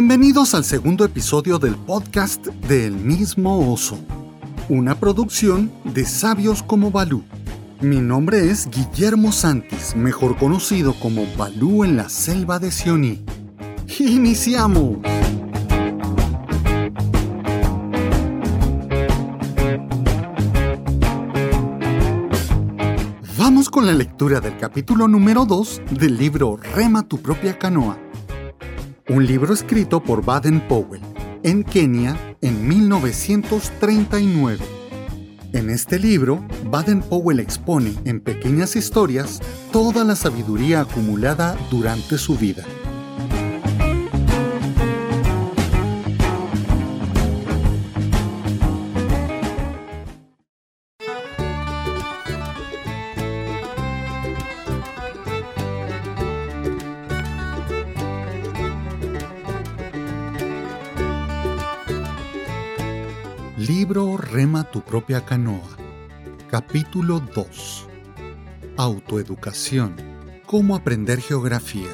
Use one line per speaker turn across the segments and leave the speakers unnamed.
Bienvenidos al segundo episodio del podcast de El mismo oso, una producción de Sabios como Balú. Mi nombre es Guillermo Santis, mejor conocido como Balú en la selva de Sioní. ¡Iniciamos! Vamos con la lectura del capítulo número 2 del libro Rema tu propia canoa un libro escrito por Baden Powell en Kenia en 1939. En este libro, Baden Powell expone en pequeñas historias toda la sabiduría acumulada durante su vida. Tu propia canoa. Capítulo 2. Autoeducación. Cómo aprender geografía.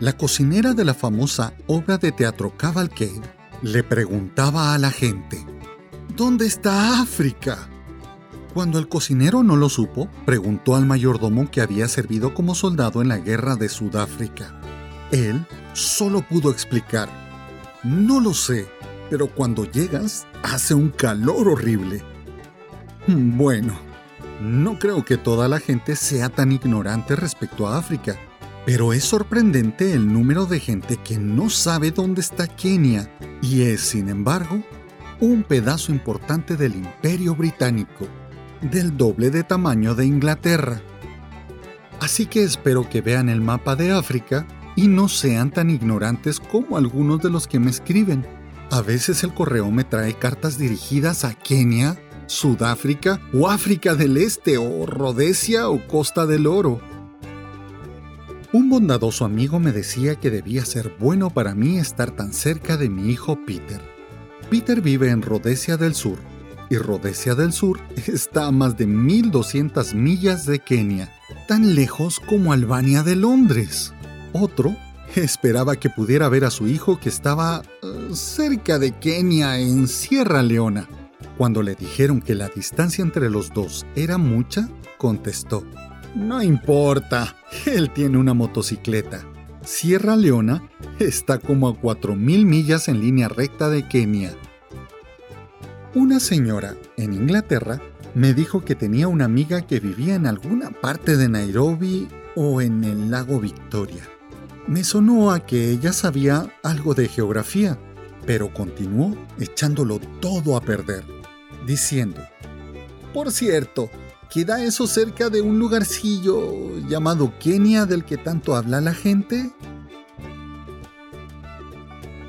La cocinera de la famosa obra de teatro Cavalcade le preguntaba a la gente, ¿Dónde está África? Cuando el cocinero no lo supo, preguntó al mayordomo que había servido como soldado en la guerra de Sudáfrica. Él solo pudo explicar, no lo sé, pero cuando llegas hace un calor horrible. Bueno, no creo que toda la gente sea tan ignorante respecto a África, pero es sorprendente el número de gente que no sabe dónde está Kenia y es, sin embargo, un pedazo importante del imperio británico, del doble de tamaño de Inglaterra. Así que espero que vean el mapa de África y no sean tan ignorantes como algunos de los que me escriben. A veces el correo me trae cartas dirigidas a Kenia, Sudáfrica o África del Este o Rhodesia o Costa del Oro. Un bondadoso amigo me decía que debía ser bueno para mí estar tan cerca de mi hijo Peter. Peter vive en Rhodesia del Sur y Rhodesia del Sur está a más de 1200 millas de Kenia, tan lejos como Albania de Londres. Otro esperaba que pudiera ver a su hijo que estaba eh, cerca de Kenia, en Sierra Leona. Cuando le dijeron que la distancia entre los dos era mucha, contestó, No importa, él tiene una motocicleta. Sierra Leona está como a 4.000 millas en línea recta de Kenia. Una señora en Inglaterra me dijo que tenía una amiga que vivía en alguna parte de Nairobi o en el lago Victoria. Me sonó a que ella sabía algo de geografía, pero continuó echándolo todo a perder, diciendo, Por cierto, ¿queda eso cerca de un lugarcillo llamado Kenia del que tanto habla la gente?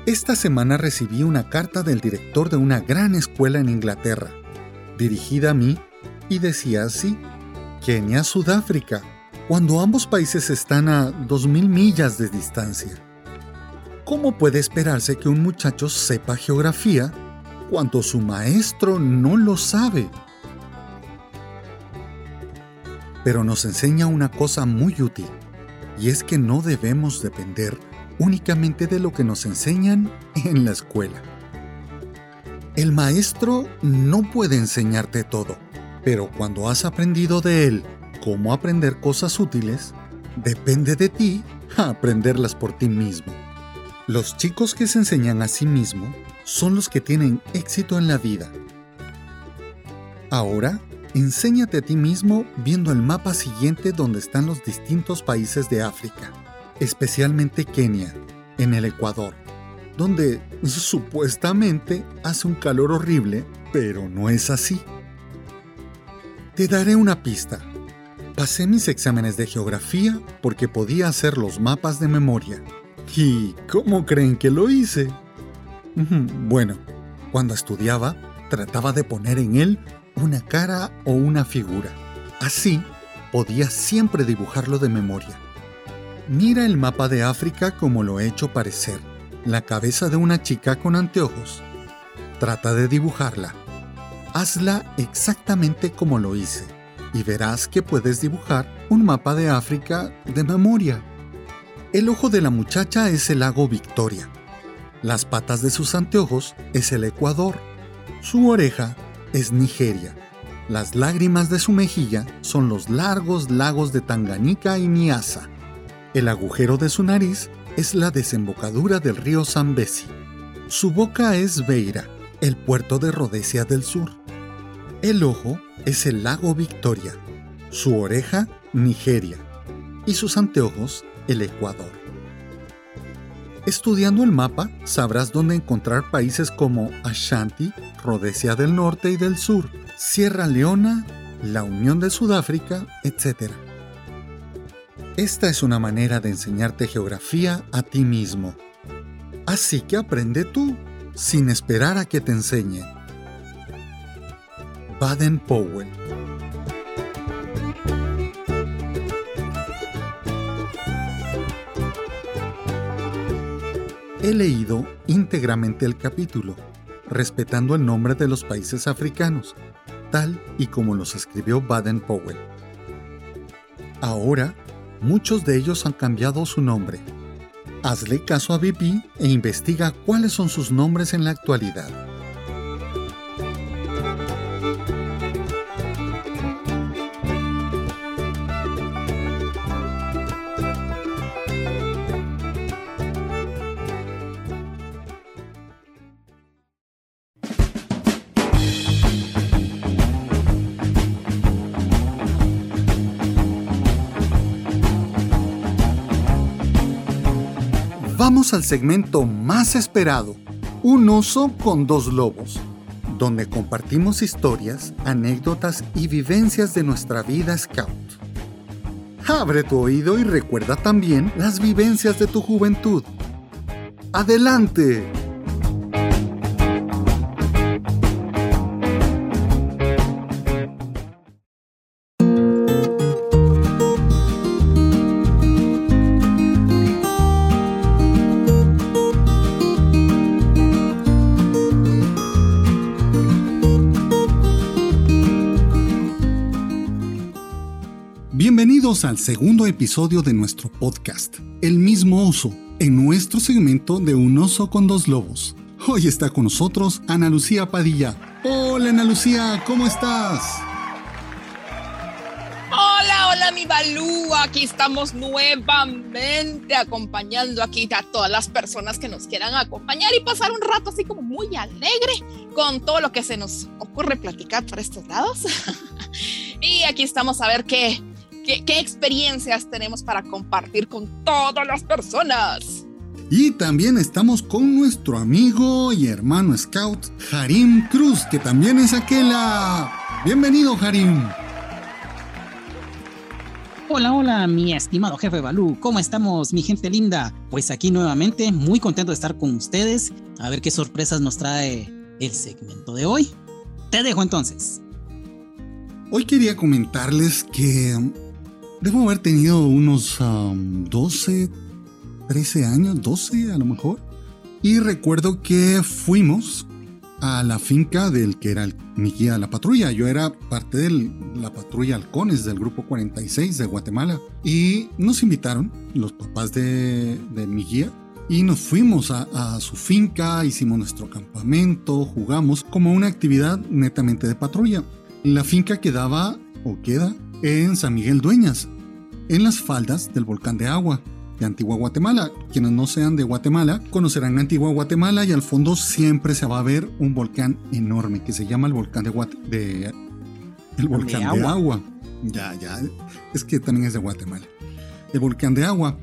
Esta semana recibí una carta del director de una gran escuela en Inglaterra, dirigida a mí, y decía así, Kenia, Sudáfrica, cuando ambos países están a 2.000 millas de distancia. ¿Cómo puede esperarse que un muchacho sepa geografía cuando su maestro no lo sabe? Pero nos enseña una cosa muy útil, y es que no debemos depender únicamente de lo que nos enseñan en la escuela. El maestro no puede enseñarte todo, pero cuando has aprendido de él cómo aprender cosas útiles, depende de ti aprenderlas por ti mismo. Los chicos que se enseñan a sí mismos son los que tienen éxito en la vida. Ahora, enséñate a ti mismo viendo el mapa siguiente donde están los distintos países de África, especialmente Kenia, en el Ecuador, donde supuestamente hace un calor horrible, pero no es así. Te daré una pista. Pasé mis exámenes de geografía porque podía hacer los mapas de memoria. ¿Y cómo creen que lo hice? Bueno, cuando estudiaba, trataba de poner en él una cara o una figura. Así, podía siempre dibujarlo de memoria. Mira el mapa de África como lo he hecho parecer, la cabeza de una chica con anteojos. Trata de dibujarla. Hazla exactamente como lo hice y verás que puedes dibujar un mapa de África de memoria. El ojo de la muchacha es el lago Victoria. Las patas de sus anteojos es el Ecuador. Su oreja es Nigeria. Las lágrimas de su mejilla son los largos lagos de Tanganica y Niassa. El agujero de su nariz es la desembocadura del río Zambezi. Su boca es Beira, el puerto de Rhodesia del Sur. El ojo es el lago Victoria, su oreja Nigeria y sus anteojos el Ecuador. Estudiando el mapa sabrás dónde encontrar países como Ashanti, Rhodesia del Norte y del Sur, Sierra Leona, la Unión de Sudáfrica, etc. Esta es una manera de enseñarte geografía a ti mismo. Así que aprende tú, sin esperar a que te enseñen. Baden Powell He leído íntegramente el capítulo, respetando el nombre de los países africanos, tal y como los escribió Baden Powell. Ahora, muchos de ellos han cambiado su nombre. Hazle caso a BP e investiga cuáles son sus nombres en la actualidad. Vamos al segmento más esperado, Un oso con dos lobos, donde compartimos historias, anécdotas y vivencias de nuestra vida scout. Abre tu oído y recuerda también las vivencias de tu juventud. ¡Adelante! Bienvenidos al segundo episodio de nuestro podcast, El mismo oso, en nuestro segmento de Un oso con dos lobos. Hoy está con nosotros Ana Lucía Padilla. Hola Ana Lucía, ¿cómo estás?
Hola, hola mi Balú, aquí estamos nuevamente acompañando aquí a todas las personas que nos quieran acompañar y pasar un rato así como muy alegre con todo lo que se nos ocurre platicar por estos lados. y aquí estamos a ver qué, ¿Qué, experiencias tenemos para compartir con todas las personas?
Y también estamos con nuestro amigo y hermano scout, Harim Cruz, que también es aquella. Bienvenido, Harim.
Hola, hola, mi estimado jefe Balú. ¿Cómo estamos, mi gente linda? Pues aquí nuevamente, muy contento de estar con ustedes. A ver qué sorpresas nos trae el segmento de hoy. Te dejo entonces.
Hoy quería comentarles que Debo haber tenido unos 12, 13 años, 12 a lo mejor. Y recuerdo que fuimos a la finca del que era mi guía de la patrulla. Yo era parte de la patrulla Halcones del grupo 46 de Guatemala. Y nos invitaron los papás de, mi guía y nos fuimos a, a, su finca, hicimos nuestro campamento, jugamos como una actividad netamente de patrulla. La finca quedaba o queda en San Miguel Dueñas, en las faldas del volcán de agua de Antigua Guatemala. Quienes no sean de Guatemala conocerán Antigua Guatemala y al fondo siempre se va a ver un volcán enorme que se llama el volcán de, de el volcán de agua. Ya, ya, es que también es de Guatemala. El volcán de agua.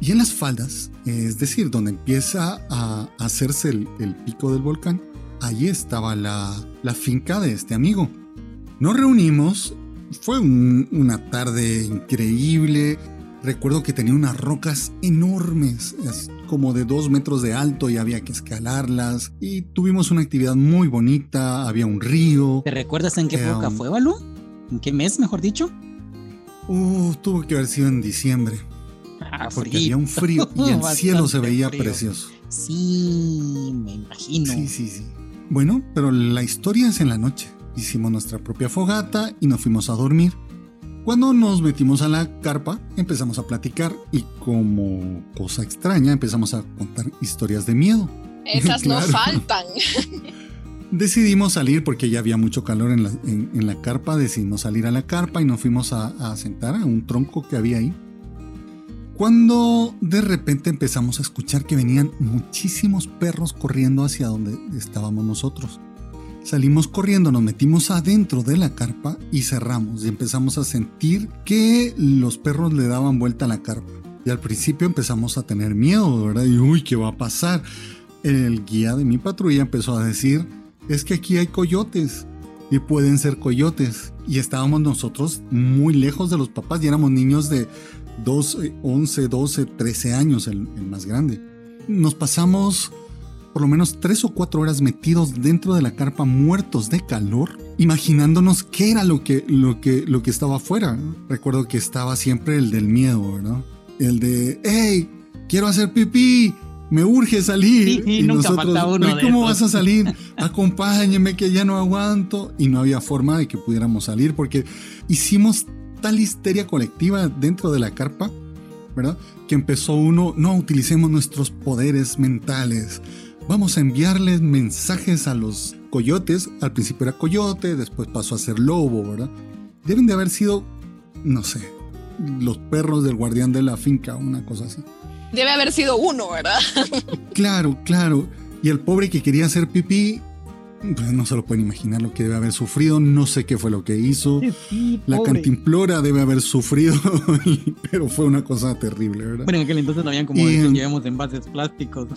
Y en las faldas, es decir, donde empieza a hacerse el, pico del volcán, allí estaba la, la finca de este amigo. Nos reunimos fue una tarde increíble. Recuerdo que tenía unas rocas enormes, como de dos metros de alto y había que escalarlas. Y tuvimos una actividad muy bonita, había un río.
¿Te recuerdas en qué época fue, Balú? ¿En qué mes, mejor dicho?
Uh, tuvo que haber sido en diciembre. Ah, porque había un frío y el cielo se veía precioso.
Sí, me imagino.
Sí, sí, sí. Bueno, pero la historia es en la noche. Hicimos nuestra propia fogata y nos fuimos a dormir. Cuando nos metimos a la carpa, empezamos a platicar y como cosa extraña empezamos a contar historias de miedo.
Esas no faltan.
Decidimos salir porque ya había mucho calor en la, carpa, decidimos salir a la carpa y nos fuimos a, a sentar a un tronco que había ahí. Cuando de repente empezamos a escuchar que venían muchísimos perros corriendo hacia donde estábamos nosotros. Salimos corriendo, nos metimos adentro de la carpa y cerramos y empezamos a sentir que los perros le daban vuelta a la carpa. Y al principio empezamos a tener miedo, ¿verdad? Y uy, ¿qué va a pasar? El guía de mi patrulla empezó a decir, es que aquí hay coyotes y pueden ser coyotes. Y estábamos nosotros muy lejos de los papás y éramos niños de 12, 11, 12, 13 años, el, el más grande. Nos pasamos por lo menos tres o cuatro horas metidos dentro de la carpa muertos de calor, imaginándonos qué era lo que, lo que, lo que estaba afuera. Recuerdo que estaba siempre el del miedo, ¿verdad? El de, hey, quiero hacer pipí, me urge salir.
y nosotros,
¿cómo vas a salir? Acompáñeme que ya no aguanto. Y no había forma de que pudiéramos salir porque hicimos tal histeria colectiva dentro de la carpa, ¿verdad? Que empezó uno, no utilicemos nuestros poderes mentales vamos a enviarles mensajes a los coyotes. Al principio era coyote, después pasó a ser lobo, ¿verdad? Deben de haber sido, no sé, los perros del guardián de la finca, una cosa así.
Debe haber sido uno, ¿verdad?
claro, claro. Y el pobre que quería hacer pipí pues no se lo pueden imaginar lo que debe haber sufrido, no sé qué fue lo que hizo. la cantimplora debe haber sufrido, pero fue una cosa terrible, ¿verdad?
Bueno, en aquel entonces no habían como y, en envases plásticos.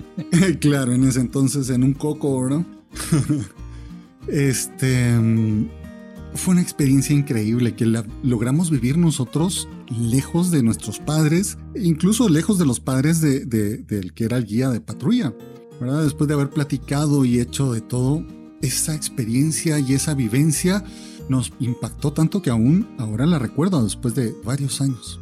claro, en ese entonces en un coco, ¿verdad? este fue una experiencia increíble que la, logramos vivir nosotros lejos de nuestros padres, incluso lejos de los padres de, del que era el guía de patrulla. Después de haber platicado y hecho de todo, esa experiencia y esa vivencia nos impactó tanto que aún ahora la recuerdo después de varios años.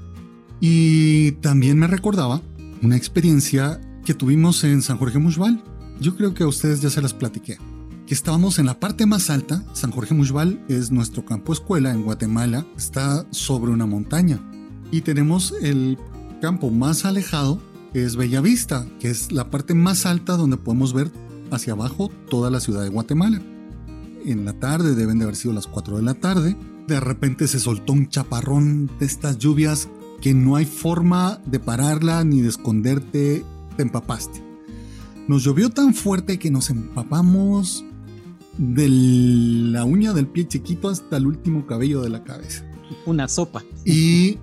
Y también me recordaba una experiencia que tuvimos en San Jorge Mushbal. Yo creo que a ustedes ya se las platiqué. Que estábamos en la parte más alta. San Jorge Mushbal es nuestro campo escuela en Guatemala. Está sobre una montaña. Y tenemos el campo más alejado es Bellavista, que es la parte más alta donde podemos ver hacia abajo toda la ciudad de Guatemala. En la tarde, deben de haber sido las 4 de la tarde, de repente se soltó un chaparrón de estas lluvias que no hay forma de pararla ni de esconderte, te empapaste. Nos llovió tan fuerte que nos empapamos de la uña del pie chiquito hasta el último cabello de la cabeza.
Una sopa.
Y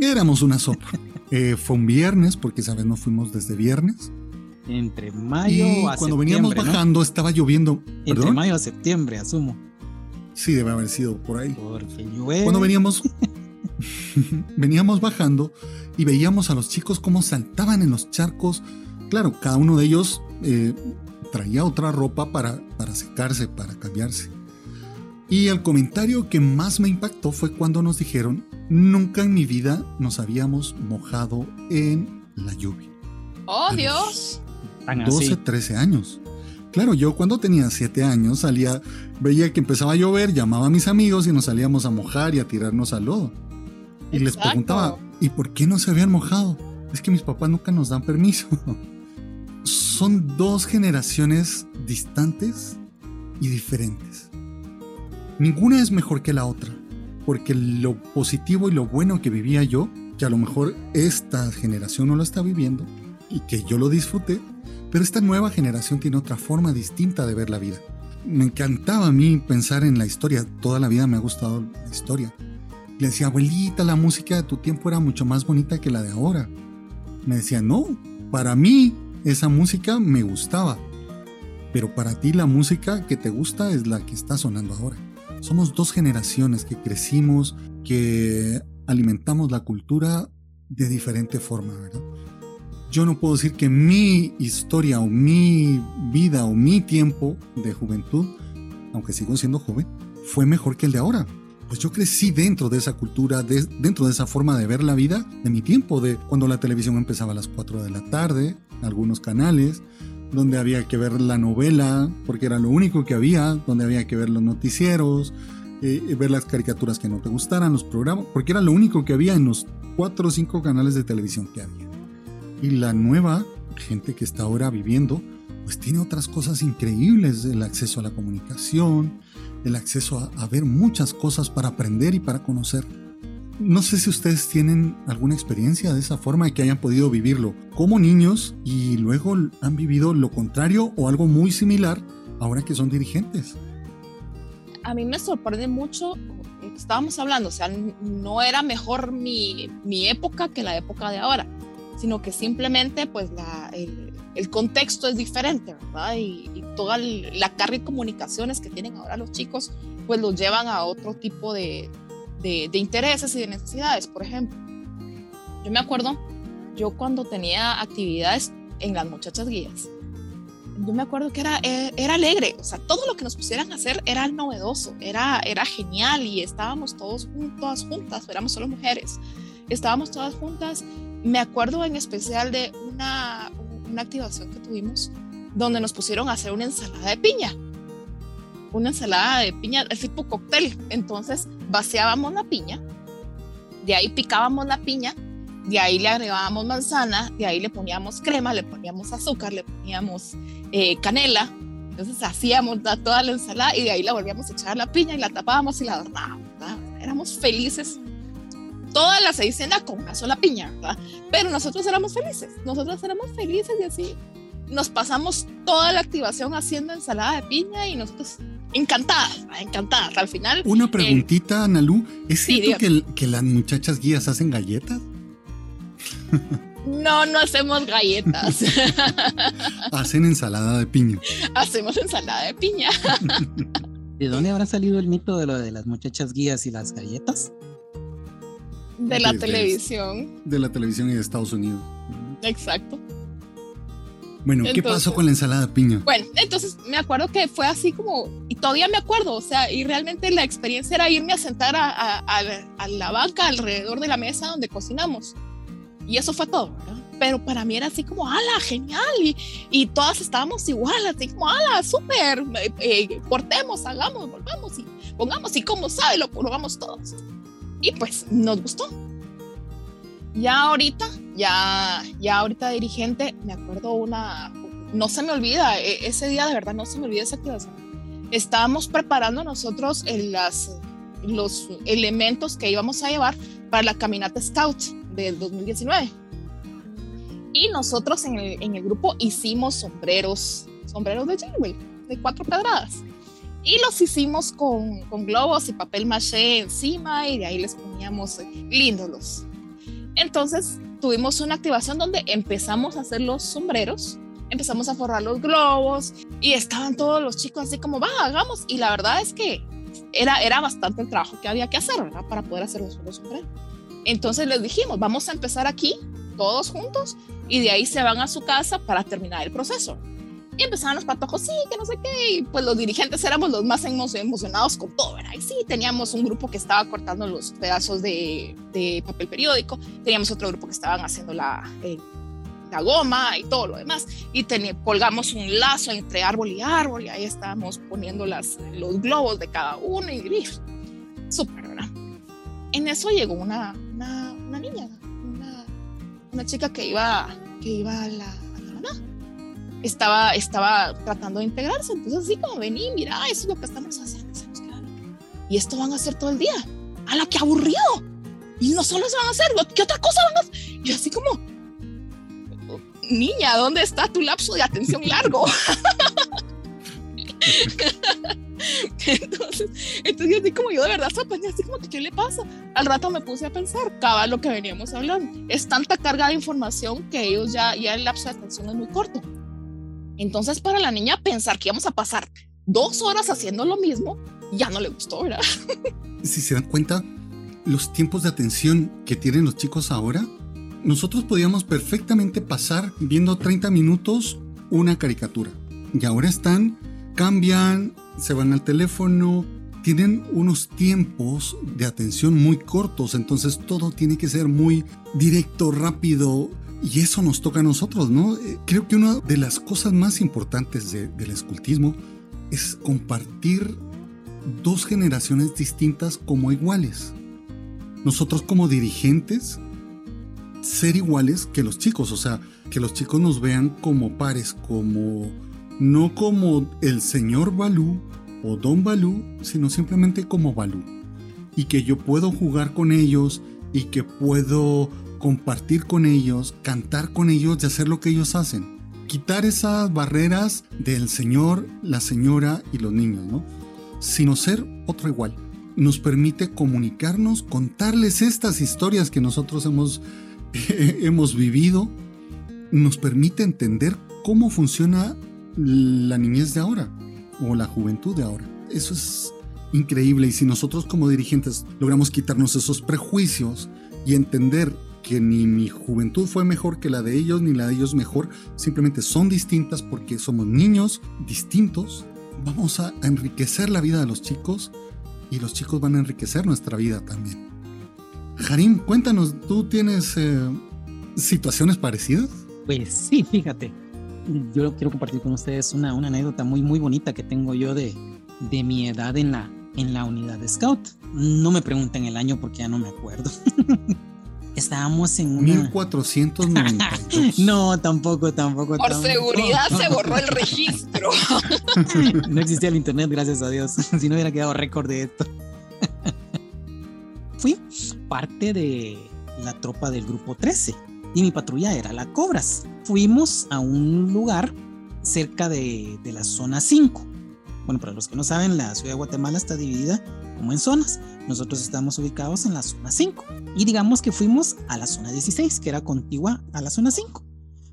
éramos una sopa. Eh, fue un viernes, porque esa vez no fuimos desde viernes.
Entre mayo y
a cuando veníamos bajando estaba lloviendo.
Entre mayo a septiembre, asumo.
Sí, debe haber sido por ahí.
Porque llueve.
Cuando veníamos, veníamos bajando y veíamos a los chicos cómo saltaban en los charcos. Claro, cada uno de ellos eh, traía otra ropa para, para secarse, para cambiarse. Y el comentario que más me impactó fue cuando nos dijeron Nunca en mi vida nos habíamos mojado en la lluvia.
¡Oh, Dios!
12, 13 años. Claro, yo cuando tenía 7 años salía, veía que empezaba a llover, llamaba a mis amigos y nos salíamos a mojar y a tirarnos al lodo. Y les preguntaba, ¿y por qué no se habían mojado? Es que mis papás nunca nos dan permiso. Son dos generaciones distantes y diferentes. Ninguna es mejor que la otra porque lo positivo y lo bueno que vivía yo, que a lo mejor esta generación no lo está viviendo y que yo lo disfruté, pero esta nueva generación tiene otra forma distinta de ver la vida. Me encantaba a mí pensar en la historia, toda la vida me ha gustado la historia. Le decía, abuelita, la música de tu tiempo era mucho más bonita que la de ahora. Me decía, no, para mí esa música me gustaba, pero para ti la música que te gusta es la que está sonando ahora. Somos dos generaciones que crecimos, que alimentamos la cultura de diferente forma, ¿verdad? Yo no puedo decir que mi historia o mi vida o mi tiempo de juventud, aunque sigo siendo joven, fue mejor que el de ahora. Pues yo crecí dentro de esa cultura, dentro de esa forma de ver la vida de mi tiempo, de cuando la televisión empezaba a las 4 de la tarde, algunos canales, donde había que ver la novela, porque era lo único que había, donde había que ver los noticieros, eh, ver las caricaturas que no te gustaran, los programas, porque era lo único que había en los cuatro o cinco canales de televisión que había. Y la nueva gente que está ahora viviendo, pues tiene otras cosas increíbles, el acceso a la comunicación, el acceso a, a ver muchas cosas para aprender y para conocer. No sé si ustedes tienen alguna experiencia de esa forma que hayan podido vivirlo como niños y luego han vivido lo contrario o algo muy similar ahora que son dirigentes.
A mí me sorprende mucho estábamos hablando, o sea, no era mejor mi, mi época que la época de ahora, sino que simplemente pues el, el, contexto es diferente, ¿verdad? Y, y, toda la carga de comunicaciones que tienen ahora los chicos pues los llevan a otro tipo de, de, intereses y de necesidades, por ejemplo. Yo me acuerdo, yo cuando tenía actividades en las muchachas guías, yo me acuerdo que era, eh, era alegre, o sea, todo lo que nos pusieran a hacer era novedoso, era, era genial y estábamos todos todas juntas, éramos solo mujeres, estábamos todas juntas. Me acuerdo en especial de una, una activación que tuvimos donde nos pusieron a hacer una ensalada de piña, una ensalada de piña, el tipo cóctel. Entonces vaciábamos la piña, de ahí picábamos la piña de ahí le agregábamos manzana, de ahí le poníamos crema, le poníamos azúcar, le poníamos eh, canela. Entonces hacíamos toda la ensalada y de ahí la volvíamos a echar la piña y la tapábamos y la adornábamos. ¿verdad? Éramos felices. Toda la seisena con una sola piña, ¿verdad? Pero nosotros éramos felices. Nosotros éramos felices y así nos pasamos toda la activación haciendo ensalada de piña y nosotros encantadas, encantadas. Al final.
Una preguntita, eh, Analú. ¿Es sí, cierto que, que las muchachas guías hacen galletas?
No, no hacemos galletas.
Hacen ensalada de piña.
Hacemos ensalada de piña.
¿De dónde habrá salido el mito de lo de las muchachas guías y las galletas?
De la televisión.
De la televisión y de Estados Unidos.
Exacto.
Bueno, ¿qué entonces, pasó con la ensalada piña?
Bueno, entonces me acuerdo que fue así como, y todavía me acuerdo, o sea, y realmente la experiencia era irme a sentar a, a, a, a la banca alrededor de la mesa donde cocinamos y eso fue todo, ¿verdad? Pero para mí era así como, ala, genial. Y, y todas estábamos igual, así como, ala, súper, eh, eh, cortemos, hagamos, volvamos y pongamos y como sabe, lo probamos todos. Y pues nos gustó. Ya ahorita, ya, ya ahorita dirigente, me acuerdo una, no se me olvida, e, ese día de verdad no se me olvida esa activación. Estábamos preparando nosotros los elementos que íbamos a llevar para la caminata Scout del 2019. Y nosotros en el, en el grupo hicimos sombreros, sombreros de Jingle, de cuatro pedradas. Y los hicimos con, con, globos y papel maché encima y de ahí les poníamos lindos Entonces tuvimos una activación donde empezamos a hacer los sombreros, empezamos a forrar los globos y estaban todos los chicos así como, va, hagamos. Y la verdad es que era, era bastante el trabajo que había que hacer. Para poder hacer los, los sombreros. Entonces les dijimos, vamos a empezar aquí, todos juntos, y de ahí se van a su casa para terminar el proceso. Y empezaban los patojos, sí, que no sé qué, y pues los dirigentes éramos los más emocionados con todo, ¿verdad? Y sí, teníamos un grupo que estaba cortando los pedazos de, de papel periódico, teníamos otro grupo que estaban haciendo la, eh, la goma y todo lo demás, y colgamos un lazo entre árbol y árbol, y ahí estábamos poniendo las, los globos de cada uno, y súper, ¿verdad? En eso llegó una, una, una niña, una, una, chica que iba, que iba a la, a la. Estaba, estaba tratando de integrarse, entonces así como vení, mira, eso es lo que estamos haciendo. Y esto van a hacer todo el día. ¡A la que aburrido! Y no solo se van a hacer, ¿qué otra cosa van a? Y así como, niña, ¿dónde está tu lapso de atención largo? entonces, entonces así como yo de verdad sorprendí, así como ¿qué le pasa? Al rato me puse a pensar, cada lo que veníamos hablando. Es tanta carga de información que ellos ya, ya el lapso de atención es muy corto. Entonces para la niña pensar que íbamos a pasar dos horas haciendo lo mismo, ya no le gustó, ¿verdad?
Si se dan cuenta, los tiempos de atención que tienen los chicos ahora, nosotros podíamos perfectamente pasar viendo 30 minutos una caricatura. Y ahora están, cambian, se van al teléfono, tienen unos tiempos de atención muy cortos, entonces todo tiene que ser muy directo, rápido, y eso nos toca a nosotros, ¿no? Eh, creo que una de las cosas más importantes de, del escultismo es compartir dos generaciones distintas como iguales. Nosotros como dirigentes, ser iguales que los chicos, o sea, que los chicos nos vean como pares, como no como el señor Balú o Don Balú, sino simplemente como Balú. Y que yo puedo jugar con ellos y que puedo compartir con ellos, cantar con ellos y hacer lo que ellos hacen. Quitar esas barreras del señor, la señora y los niños, ¿no? Sino ser otro igual. Nos permite comunicarnos, contarles estas historias que nosotros hemos, hemos vivido. Nos permite entender cómo funciona la niñez de ahora o la juventud de ahora. Eso es increíble y si nosotros como dirigentes logramos quitarnos esos prejuicios y entender que ni mi juventud fue mejor que la de ellos, ni la de ellos mejor, simplemente son distintas porque somos niños distintos, vamos a enriquecer la vida de los chicos y los chicos van a enriquecer nuestra vida también. Harim, cuéntanos, ¿tú tienes eh, situaciones parecidas?
Pues sí, fíjate. Yo quiero compartir con ustedes una, una anécdota muy, muy bonita que tengo yo de, de mi edad en la, en la unidad de Scout. No me pregunten el año porque ya no me acuerdo. Estábamos en una...
1492.
no, tampoco, tampoco.
Por seguridad se borró el registro.
no existía el internet, gracias a Dios. si no hubiera quedado récord de esto. Fui parte de la tropa del grupo 13 y mi patrulla era la Cobras. Fuimos a un lugar cerca de, de la zona 5 bueno, para los que no saben, la ciudad de Guatemala está dividida como en zonas. Nosotros estamos ubicados en la zona 5 y digamos que fuimos a la zona 16, que era contigua a la zona 5.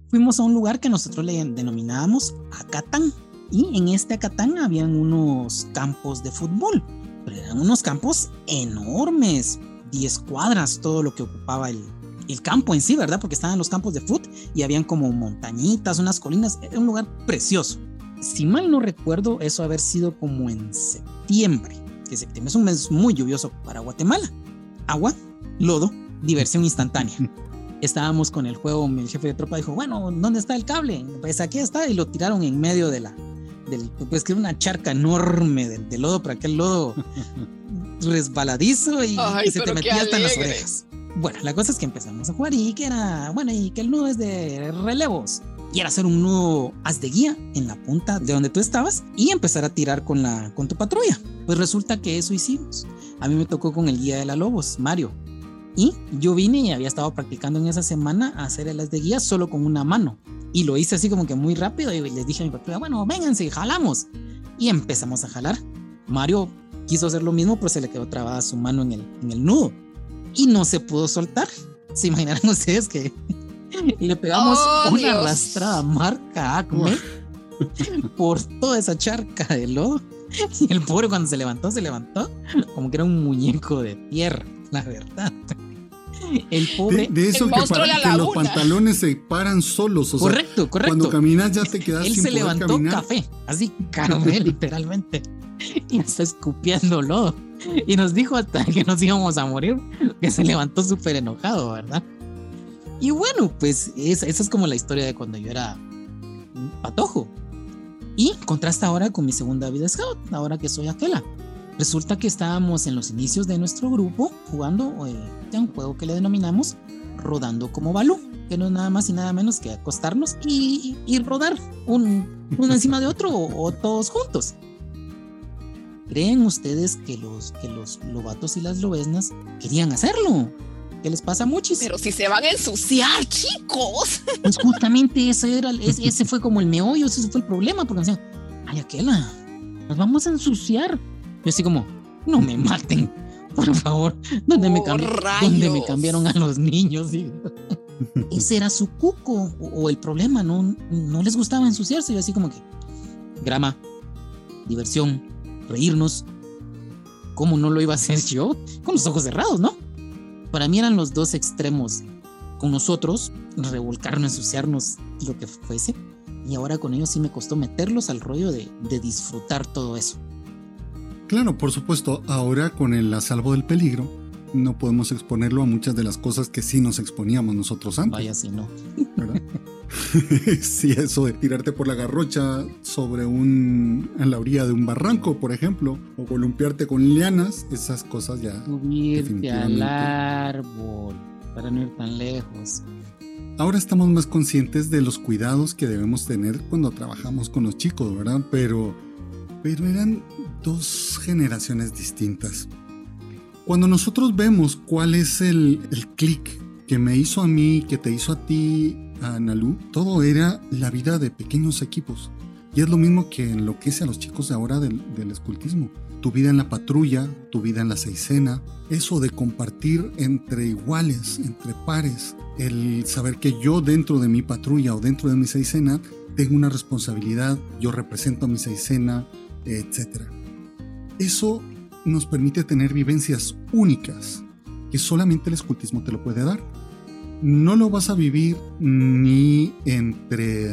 Fuimos a un lugar que nosotros le denominábamos Acatán y en este Acatán habían unos campos de fútbol, pero eran unos campos enormes, 10 cuadras todo lo que ocupaba el, el campo en sí, ¿verdad? Porque estaban los campos de fútbol y habían como montañitas, unas colinas, era un lugar precioso si mal no recuerdo, eso haber sido como en septiembre, que septiembre es un mes muy lluvioso para Guatemala. Agua, lodo, diversión instantánea. Estábamos con el juego, el jefe de tropa dijo, bueno, ¿dónde está el cable? Pues aquí está, y lo tiraron en medio de la, del, pues que era una charca enorme del, lodo, para aquel lodo resbaladizo y, se te metía hasta en las orejas. Bueno, la cosa es que empezamos a jugar y que era, bueno, y que el nudo es de relevos y era hacer un nudo haz de guía en la punta de donde tú estabas y empezar a tirar con, la, con tu patrulla. Pues resulta que eso hicimos. A mí me tocó con el guía de la Lobos, Mario. Y yo vine y había estado practicando en esa semana a hacer el haz de guía solo con una mano. Y lo hice así como que muy rápido y les dije a mi patrulla, bueno, vénganse, jalamos. Y empezamos a jalar. Mario quiso hacer lo mismo, pero se le quedó trabada su mano en el, en el nudo. Y no se pudo soltar. Se imaginarán ustedes que y le pegamos oh, una arrastrada marca Acme por toda esa charca de lodo. Y el pobre cuando se levantó, se levantó como que era un muñeco de tierra, la verdad. El pobre.
De, eso que, para, los pantalones se paran solos. O
correcto, correcto.
Cuando caminas ya te quedas
Él
sin
se levantó café, así café literalmente. Y está escupiendo lodo. Y nos dijo hasta que nos íbamos a morir que se levantó súper enojado, ¿verdad? Y bueno, pues esa, es como la historia de cuando yo era patojo. Y contrasta ahora con mi segunda vida scout, ahora que soy aquela. Resulta que estábamos en los inicios de nuestro grupo jugando eh, un juego que le denominamos Rodando como Balú, que no es nada más y nada menos que acostarnos y, rodar un, uno encima de otro o, todos juntos. ¿Creen ustedes que los, que los lobatos y las lobesnas querían hacerlo? ¿Qué les pasa muchis?
Pero si se van a ensuciar, chicos.
Pues justamente ese, era, ese, fue como el meollo, ese fue el problema, porque decían, ay, aquella, nos vamos a ensuciar. Yo así como, no me maten, por favor. ¿Dónde, me, ¿dónde me cambiaron a los niños? ese era su cuco, o, el problema, no, no les gustaba ensuciarse. Yo así como que, grama, diversión, reírnos. ¿Cómo no lo iba a hacer yo? Con los ojos cerrados, ¿no? Para mí eran los dos extremos. Con nosotros, revolcarnos, ensuciarnos, lo que fuese. Y ahora con ellos sí me costó meterlos al rollo de, disfrutar todo eso.
Claro, por supuesto, ahora con el a salvo del peligro, no podemos exponerlo a muchas de las cosas que sí nos exponíamos nosotros antes.
Vaya si no.
¿verdad? sí, eso de tirarte por la garrocha sobre un. en la orilla de un barranco, por ejemplo, o columpiarte con lianas, esas cosas ya.
Subirte al árbol para no ir tan lejos.
Ahora estamos más conscientes de los cuidados que debemos tener cuando trabajamos con los chicos, ¿verdad? Pero, pero eran dos generaciones distintas. Cuando nosotros vemos cuál es el, el clic que me hizo a mí, que te hizo a ti, a Nalu, todo era la vida de pequeños equipos. Y es lo mismo que enloquece a los chicos de ahora del, del escultismo. Tu vida en la patrulla, tu vida en la seisena, eso de compartir entre iguales, entre pares, el saber que yo dentro de mi patrulla o dentro de mi seisena tengo una responsabilidad, yo represento a mi seisena, etc. Eso nos permite tener vivencias únicas que solamente el escultismo te lo puede dar. No lo vas a vivir ni entre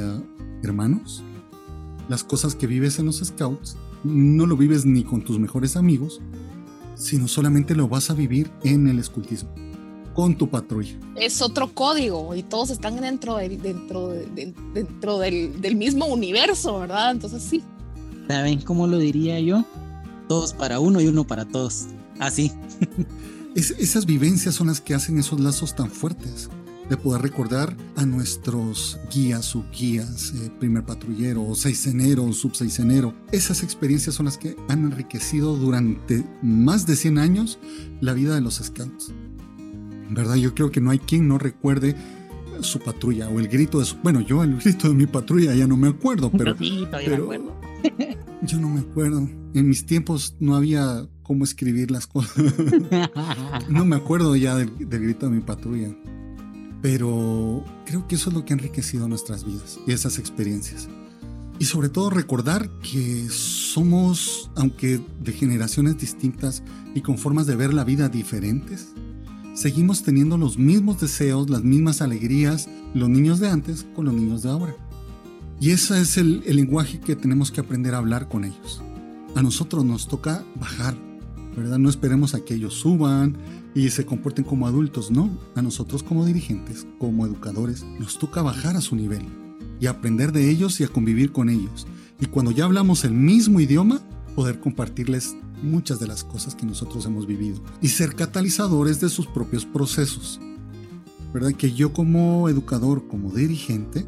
hermanos. Las cosas que vives en los scouts no lo vives ni con tus mejores amigos, sino solamente lo vas a vivir en el escultismo, con tu patrulla.
Es otro código y todos están dentro, de- dentro, de- de- dentro del, del mismo universo, ¿verdad? Entonces sí.
¿Saben cómo lo diría yo? Todos para uno y uno para todos. Así.
Es- esas vivencias son las que hacen esos lazos tan fuertes, de poder recordar a nuestros guías, subguías, eh, primer patrullero, seisenero, subseisenero. Esas experiencias son las que han enriquecido durante más de 100 años la vida de los scouts. ¿Verdad? Yo creo que no hay quien no recuerde su patrulla o el grito de su... Bueno, yo el grito de mi patrulla ya no me acuerdo, pero...
sí,
pero-
me acuerdo.
Yo no me acuerdo. En mis tiempos no había cómo escribir las cosas. No me acuerdo ya del, del grito de mi patrulla. Pero creo que eso es lo que ha enriquecido nuestras vidas y esas experiencias. Y sobre todo recordar que somos, aunque de generaciones distintas y con formas de ver la vida diferentes, seguimos teniendo los mismos deseos, las mismas alegrías, los niños de antes con los niños de ahora. Y ese es el, el lenguaje que tenemos que aprender a hablar con ellos. A nosotros nos toca bajar, ¿verdad? No esperemos a que ellos suban y se comporten como adultos, no. A nosotros como dirigentes, como educadores, nos toca bajar a su nivel y aprender de ellos y a convivir con ellos. Y cuando ya hablamos el mismo idioma, poder compartirles muchas de las cosas que nosotros hemos vivido y ser catalizadores de sus propios procesos. ¿Verdad? Que yo como educador, como dirigente,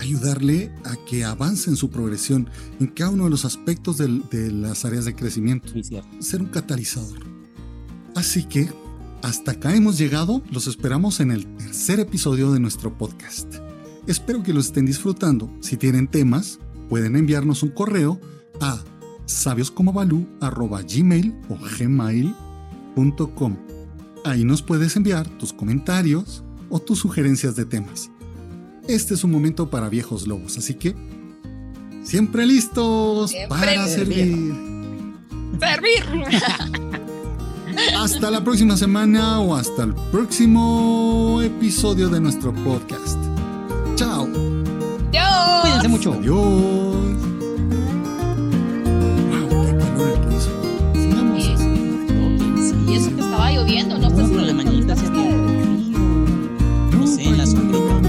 ayudarle a que avance en su progresión en cada uno de los aspectos de las áreas de crecimiento
Sí,
ser un catalizador. Así que hasta acá hemos llegado, los esperamos en el tercer episodio de nuestro podcast. Espero que lo estén disfrutando. Si tienen temas, pueden enviarnos un correo a sabioscomobalú@gmail o gmail.com. Ahí nos puedes enviar tus comentarios o tus sugerencias de temas. Este es un momento para viejos lobos, así que siempre listos
Siempre
para servir.
Servir.
Hasta la próxima semana o hasta el próximo episodio de nuestro podcast. Chao.
Yo.
Cuídense mucho.
Adiós.
Lloviendo, no sé
No,
si
pero la mañanita se frío. No sé, en la sombrita.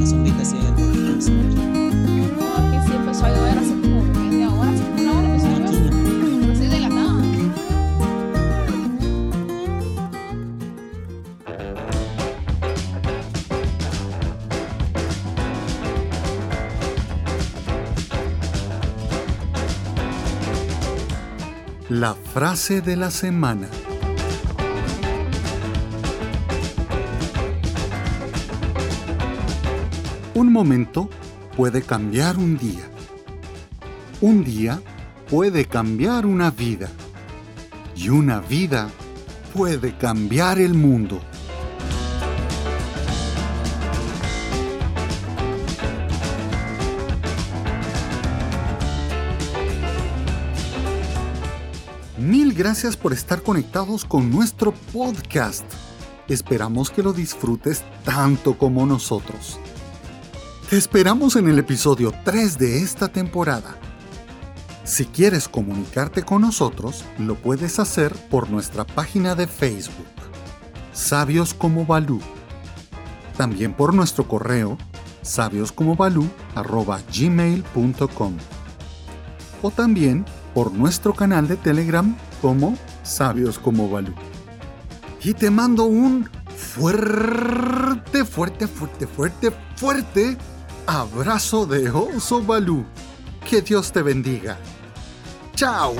La sombrita se
No, aquí sí empezó a llover hace como media hora, hace como una hora empezó a llover. Así de la nada.
La frase de la semana. Un momento puede cambiar un día. Un día puede cambiar una vida. Y una vida puede cambiar el mundo. Mil gracias por estar conectados con nuestro podcast. Esperamos que lo disfrutes tanto como nosotros. Te esperamos en el episodio 3 de esta temporada. Si quieres comunicarte con nosotros, lo puedes hacer por nuestra página de Facebook. sabios como Balú. También por nuestro correo sabioscomobalú.gmail.com o también por nuestro canal de Telegram como Sabios como Balú. Y te mando un fuerte, fuerte, fuerte, fuerte, fuerte abrazo de oso Balú. Que Dios te bendiga. Chao.